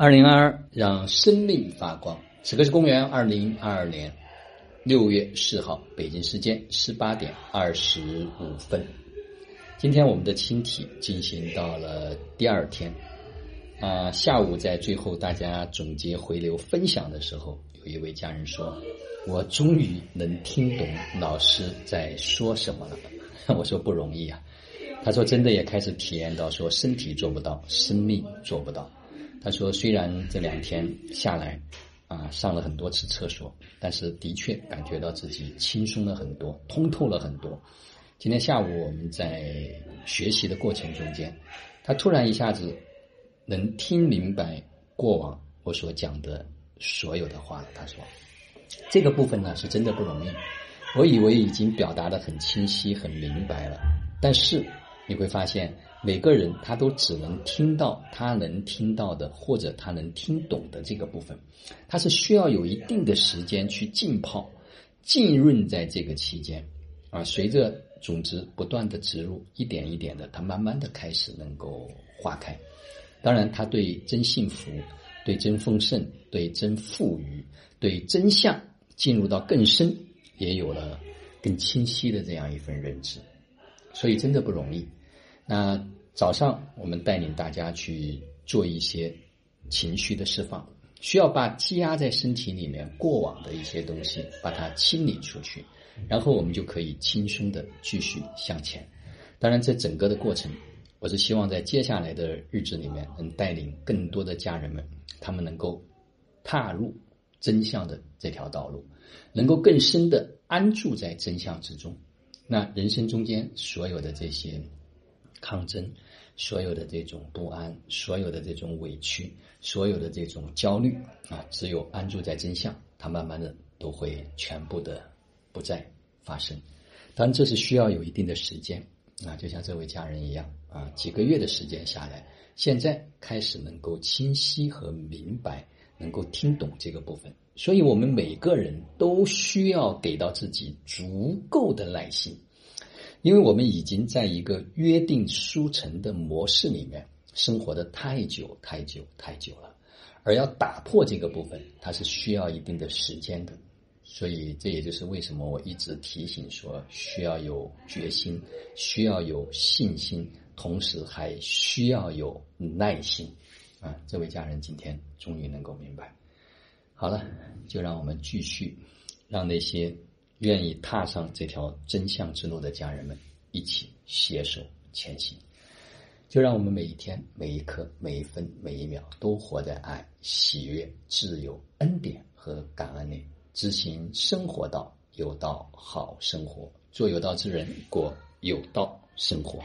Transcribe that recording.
二零二二，让生命发光。此刻是公元二零二二年六月四号，北京时间十八点二十五分。今天我们的清体进行到了第二天啊，下午在最后大家总结回流分享的时候，有一位家人说：“我终于能听懂老师在说什么了。”我说不容易啊。他说真的也开始体验到说身体做不到，生命做不到。他说：“虽然这两天下来，啊，上了很多次厕所，但是的确感觉到自己轻松了很多，通透了很多。今天下午我们在学习的过程中间，他突然一下子能听明白过往我所讲的所有的话了。他说，这个部分呢是真的不容易。我以为已经表达的很清晰、很明白了，但是你会发现。”每个人他都只能听到他能听到的，或者他能听懂的这个部分，他是需要有一定的时间去浸泡、浸润在这个期间啊。随着种子不断的植入，一点一点的，它慢慢的开始能够化开。当然，他对真幸福、对真丰盛、对真富裕、对真相进入到更深，也有了更清晰的这样一份认知。所以，真的不容易。那早上我们带领大家去做一些情绪的释放，需要把积压在身体里面过往的一些东西把它清理出去，然后我们就可以轻松的继续向前。当然，这整个的过程，我是希望在接下来的日子里面能带领更多的家人们，他们能够踏入真相的这条道路，能够更深的安住在真相之中。那人生中间所有的这些。抗争，所有的这种不安，所有的这种委屈，所有的这种焦虑啊，只有安住在真相，它慢慢的都会全部的不再发生。当然，这是需要有一定的时间啊，就像这位家人一样啊，几个月的时间下来，现在开始能够清晰和明白，能够听懂这个部分。所以我们每个人都需要给到自己足够的耐心。因为我们已经在一个约定书成的模式里面生活的太久太久太久了，而要打破这个部分，它是需要一定的时间的。所以这也就是为什么我一直提醒说，需要有决心，需要有信心，同时还需要有耐心。啊，这位家人今天终于能够明白。好了，就让我们继续，让那些。愿意踏上这条真相之路的家人们，一起携手前行。就让我们每一天、每一刻、每一分、每一秒，都活在爱、喜悦、自由、恩典和感恩里，执行生活道，有道好生活，做有道之人，过有道生活。